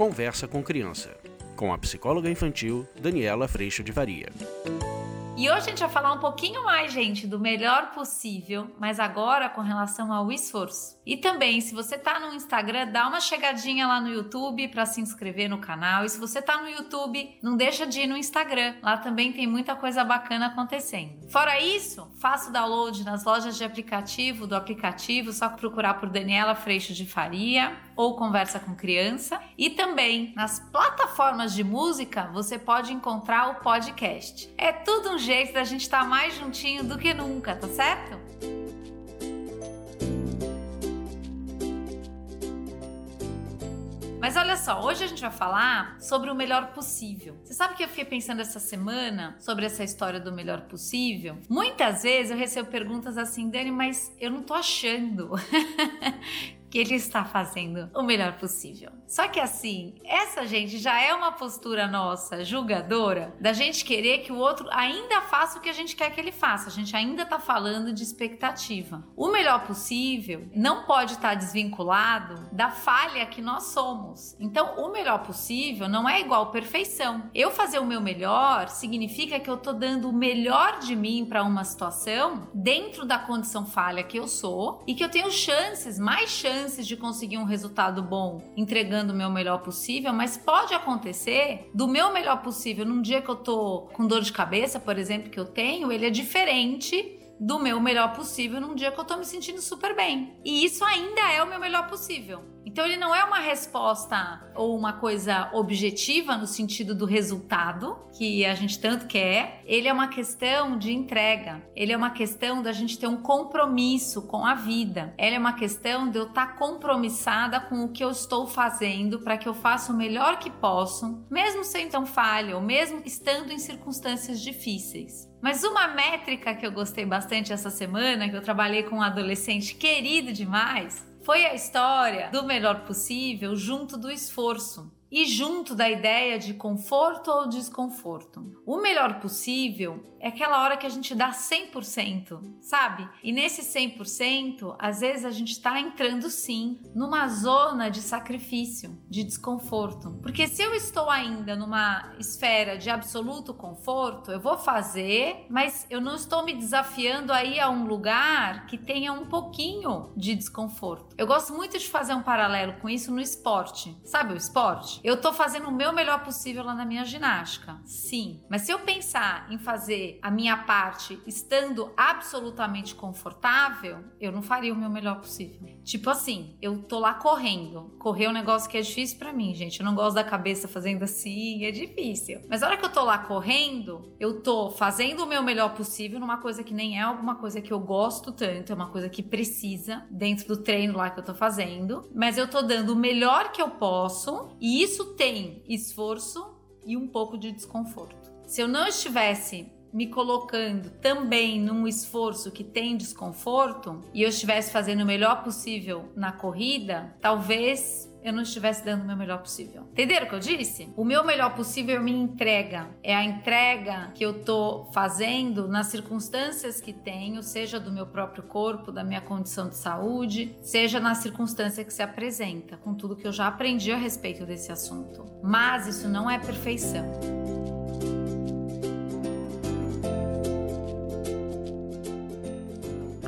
Conversa com Criança, com a psicóloga infantil Daniela Freixo de Varia. E hoje a gente vai falar um pouquinho mais, gente, do melhor possível, mas agora com relação ao esforço. E também, se você tá no Instagram, dá uma chegadinha lá no YouTube para se inscrever no canal. E se você tá no YouTube, não deixa de ir no Instagram. Lá também tem muita coisa bacana acontecendo. Fora isso, faça o download nas lojas de aplicativo do aplicativo, só procurar por Daniela Freixo de Faria ou Conversa com Criança. E também nas plataformas de música, você pode encontrar o podcast. É tudo um jeito da gente estar tá mais juntinho do que nunca, tá certo? Mas olha só, hoje a gente vai falar sobre o melhor possível. Você sabe que eu fiquei pensando essa semana sobre essa história do melhor possível? Muitas vezes eu recebo perguntas assim, Dani, mas eu não tô achando. que ele está fazendo o melhor possível. Só que assim, essa gente já é uma postura nossa julgadora da gente querer que o outro ainda faça o que a gente quer que ele faça. A gente ainda está falando de expectativa. O melhor possível não pode estar desvinculado da falha que nós somos. Então, o melhor possível não é igual perfeição. Eu fazer o meu melhor significa que eu estou dando o melhor de mim para uma situação dentro da condição falha que eu sou e que eu tenho chances, mais chances chances de conseguir um resultado bom entregando o meu melhor possível, mas pode acontecer do meu melhor possível num dia que eu tô com dor de cabeça, por exemplo, que eu tenho, ele é diferente do meu melhor possível num dia que eu tô me sentindo super bem. E isso ainda é o meu melhor possível. Então ele não é uma resposta ou uma coisa objetiva no sentido do resultado que a gente tanto quer. Ele é uma questão de entrega. Ele é uma questão da gente ter um compromisso com a vida. Ele é uma questão de eu estar compromissada com o que eu estou fazendo para que eu faça o melhor que posso, mesmo sem tão falha ou mesmo estando em circunstâncias difíceis. Mas uma métrica que eu gostei bastante essa semana, que eu trabalhei com um adolescente querido demais, foi a história do melhor possível junto do esforço e junto da ideia de conforto ou desconforto. O melhor possível é aquela hora que a gente dá 100%, sabe? E nesse 100%, às vezes a gente está entrando sim numa zona de sacrifício, de desconforto. Porque se eu estou ainda numa esfera de absoluto conforto, eu vou fazer, mas eu não estou me desafiando aí a um lugar que tenha um pouquinho de desconforto. Eu gosto muito de fazer um paralelo com isso no esporte. Sabe o esporte? Eu tô fazendo o meu melhor possível lá na minha ginástica. Sim. Mas se eu pensar em fazer a minha parte estando absolutamente confortável, eu não faria o meu melhor possível. Tipo assim, eu tô lá correndo. Correr é um negócio que é difícil para mim, gente. Eu não gosto da cabeça fazendo assim, é difícil. Mas a hora que eu tô lá correndo, eu tô fazendo o meu melhor possível numa coisa que nem é alguma coisa que eu gosto tanto, é uma coisa que precisa dentro do treino lá que eu tô fazendo, mas eu tô dando o melhor que eu posso e isso isso tem esforço e um pouco de desconforto. Se eu não estivesse me colocando também num esforço que tem desconforto e eu estivesse fazendo o melhor possível na corrida, talvez eu não estivesse dando o meu melhor possível. Entenderam o que eu disse? O meu melhor possível minha entrega. É a entrega que eu tô fazendo nas circunstâncias que tenho, seja do meu próprio corpo, da minha condição de saúde, seja na circunstância que se apresenta, com tudo que eu já aprendi a respeito desse assunto. Mas isso não é perfeição.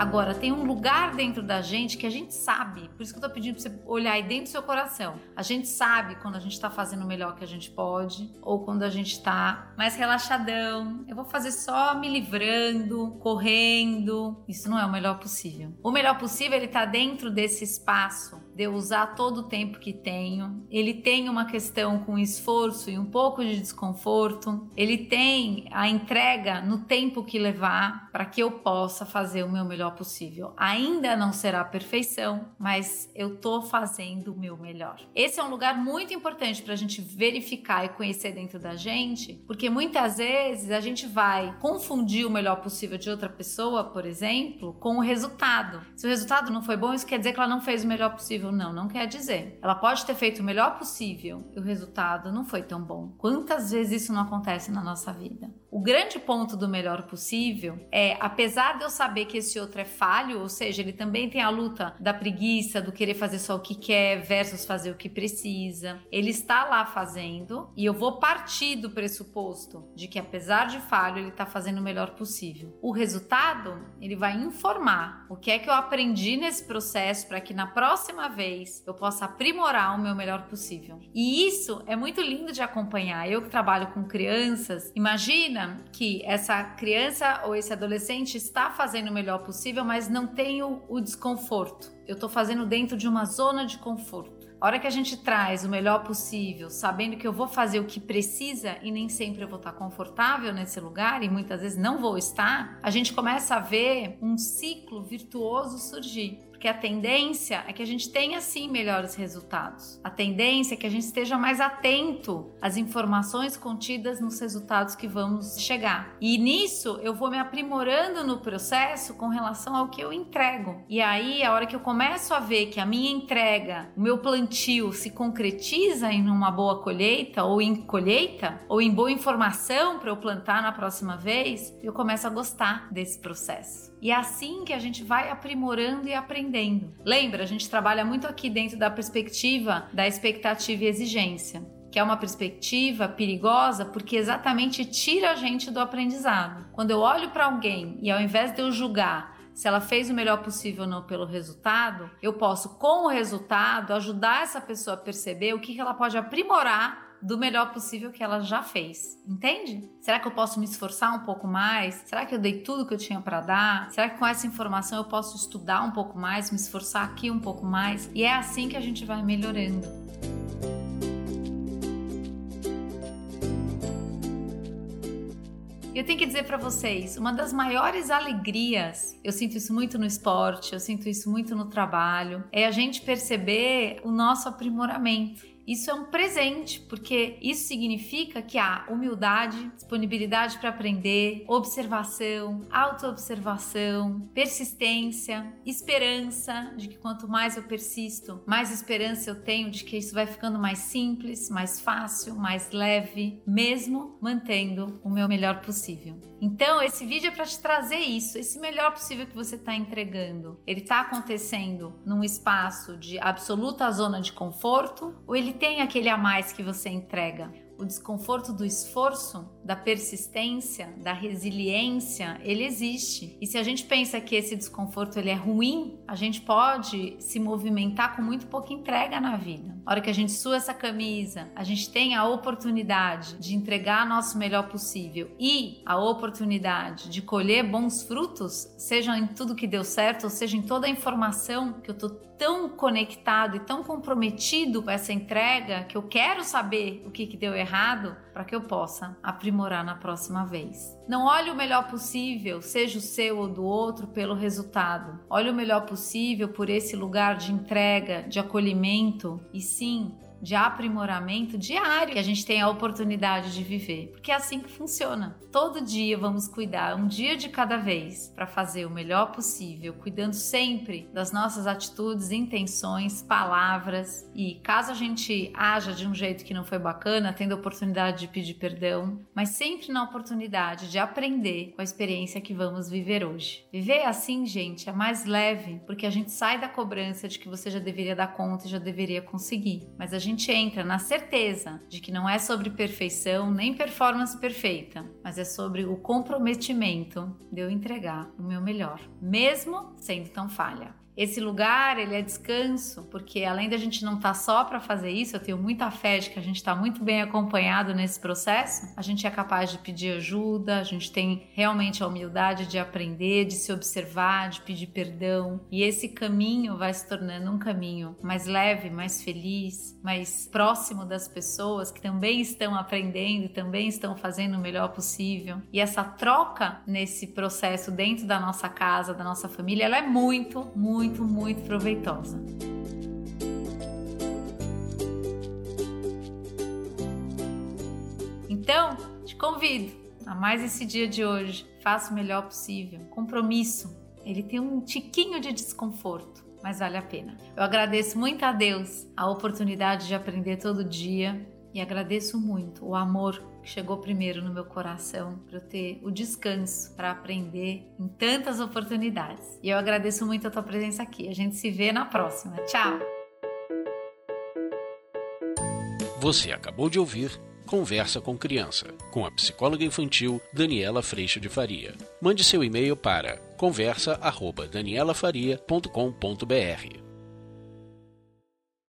Agora, tem um lugar dentro da gente que a gente sabe, por isso que eu tô pedindo pra você olhar aí dentro do seu coração. A gente sabe quando a gente tá fazendo o melhor que a gente pode, ou quando a gente tá mais relaxadão. Eu vou fazer só me livrando, correndo. Isso não é o melhor possível. O melhor possível, ele tá dentro desse espaço de eu usar todo o tempo que tenho. Ele tem uma questão com esforço e um pouco de desconforto. Ele tem a entrega no tempo que levar para que eu possa fazer o meu melhor possível. Ainda não será perfeição, mas eu tô fazendo o meu melhor. Esse é um lugar muito importante para a gente verificar e conhecer dentro da gente, porque muitas vezes a gente vai confundir o melhor possível de outra pessoa, por exemplo, com o resultado. Se o resultado não foi bom, isso quer dizer que ela não fez o melhor possível possível, não, não quer dizer. Ela pode ter feito o melhor possível e o resultado não foi tão bom. Quantas vezes isso não acontece na nossa vida? O grande ponto do melhor possível é, apesar de eu saber que esse outro é falho, ou seja, ele também tem a luta da preguiça, do querer fazer só o que quer versus fazer o que precisa. Ele está lá fazendo e eu vou partir do pressuposto de que apesar de falho, ele está fazendo o melhor possível. O resultado, ele vai informar o que é que eu aprendi nesse processo para que na próxima vez eu possa aprimorar o meu melhor possível. E isso é muito lindo de acompanhar. Eu que trabalho com crianças, imagina que essa criança ou esse adolescente está fazendo o melhor possível, mas não tem o, o desconforto. Eu estou fazendo dentro de uma zona de conforto. A hora que a gente traz o melhor possível, sabendo que eu vou fazer o que precisa e nem sempre eu vou estar confortável nesse lugar e muitas vezes não vou estar, a gente começa a ver um ciclo virtuoso surgir. Porque a tendência é que a gente tenha sim melhores resultados. A tendência é que a gente esteja mais atento às informações contidas nos resultados que vamos chegar. E nisso eu vou me aprimorando no processo com relação ao que eu entrego. E aí, a hora que eu começo a ver que a minha entrega, o meu plantio se concretiza em uma boa colheita ou em colheita ou em boa informação para eu plantar na próxima vez, eu começo a gostar desse processo. E é assim que a gente vai aprimorando e aprendendo. Lembra, a gente trabalha muito aqui dentro da perspectiva da expectativa e exigência que é uma perspectiva perigosa porque exatamente tira a gente do aprendizado. Quando eu olho para alguém e ao invés de eu julgar se ela fez o melhor possível ou não pelo resultado, eu posso, com o resultado, ajudar essa pessoa a perceber o que ela pode aprimorar do melhor possível que ela já fez. Entende? Será que eu posso me esforçar um pouco mais? Será que eu dei tudo que eu tinha para dar? Será que com essa informação eu posso estudar um pouco mais, me esforçar aqui um pouco mais? E é assim que a gente vai melhorando. Eu tenho que dizer para vocês, uma das maiores alegrias, eu sinto isso muito no esporte, eu sinto isso muito no trabalho, é a gente perceber o nosso aprimoramento. Isso é um presente, porque isso significa que há humildade, disponibilidade para aprender, observação, autoobservação, persistência, esperança de que quanto mais eu persisto, mais esperança eu tenho de que isso vai ficando mais simples, mais fácil, mais leve, mesmo mantendo o meu melhor possível. Então, esse vídeo é para te trazer isso, esse melhor possível que você está entregando. Ele está acontecendo num espaço de absoluta zona de conforto ou ele tem aquele a mais que você entrega? O desconforto do esforço da persistência, da resiliência, ele existe. E se a gente pensa que esse desconforto ele é ruim, a gente pode se movimentar com muito pouca entrega na vida. A hora que a gente sua essa camisa, a gente tem a oportunidade de entregar nosso melhor possível e a oportunidade de colher bons frutos, seja em tudo que deu certo, ou seja em toda a informação que eu tô tão conectado e tão comprometido com essa entrega que eu quero saber o que, que deu errado para que eu possa aprimorar na próxima vez. Não olhe o melhor possível, seja o seu ou do outro, pelo resultado. Olhe o melhor possível por esse lugar de entrega, de acolhimento e sim de aprimoramento diário que a gente tem a oportunidade de viver, porque é assim que funciona. Todo dia vamos cuidar, um dia de cada vez, para fazer o melhor possível, cuidando sempre das nossas atitudes, intenções, palavras e caso a gente haja de um jeito que não foi bacana, tendo a oportunidade de pedir perdão, mas sempre na oportunidade de aprender com a experiência que vamos viver hoje. Viver assim, gente, é mais leve, porque a gente sai da cobrança de que você já deveria dar conta e já deveria conseguir, mas a gente gente entra na certeza de que não é sobre perfeição nem performance perfeita, mas é sobre o comprometimento de eu entregar o meu melhor, mesmo sendo tão falha. Esse lugar, ele é descanso, porque além da gente não estar tá só para fazer isso, eu tenho muita fé de que a gente está muito bem acompanhado nesse processo, a gente é capaz de pedir ajuda, a gente tem realmente a humildade de aprender, de se observar, de pedir perdão, e esse caminho vai se tornando um caminho mais leve, mais feliz, mais próximo das pessoas que também estão aprendendo, também estão fazendo o melhor possível. E essa troca nesse processo dentro da nossa casa, da nossa família, ela é muito, muito muito, muito proveitosa. Então, te convido a mais esse dia de hoje. Faça o melhor possível. Compromisso. Ele tem um tiquinho de desconforto, mas vale a pena. Eu agradeço muito a Deus a oportunidade de aprender todo dia e agradeço muito o amor chegou primeiro no meu coração para eu ter o descanso para aprender em tantas oportunidades. E eu agradeço muito a tua presença aqui. A gente se vê na próxima. Tchau. Você acabou de ouvir Conversa com Criança, com a psicóloga infantil Daniela Freixo de Faria. Mande seu e-mail para conversa@danielafaria.com.br.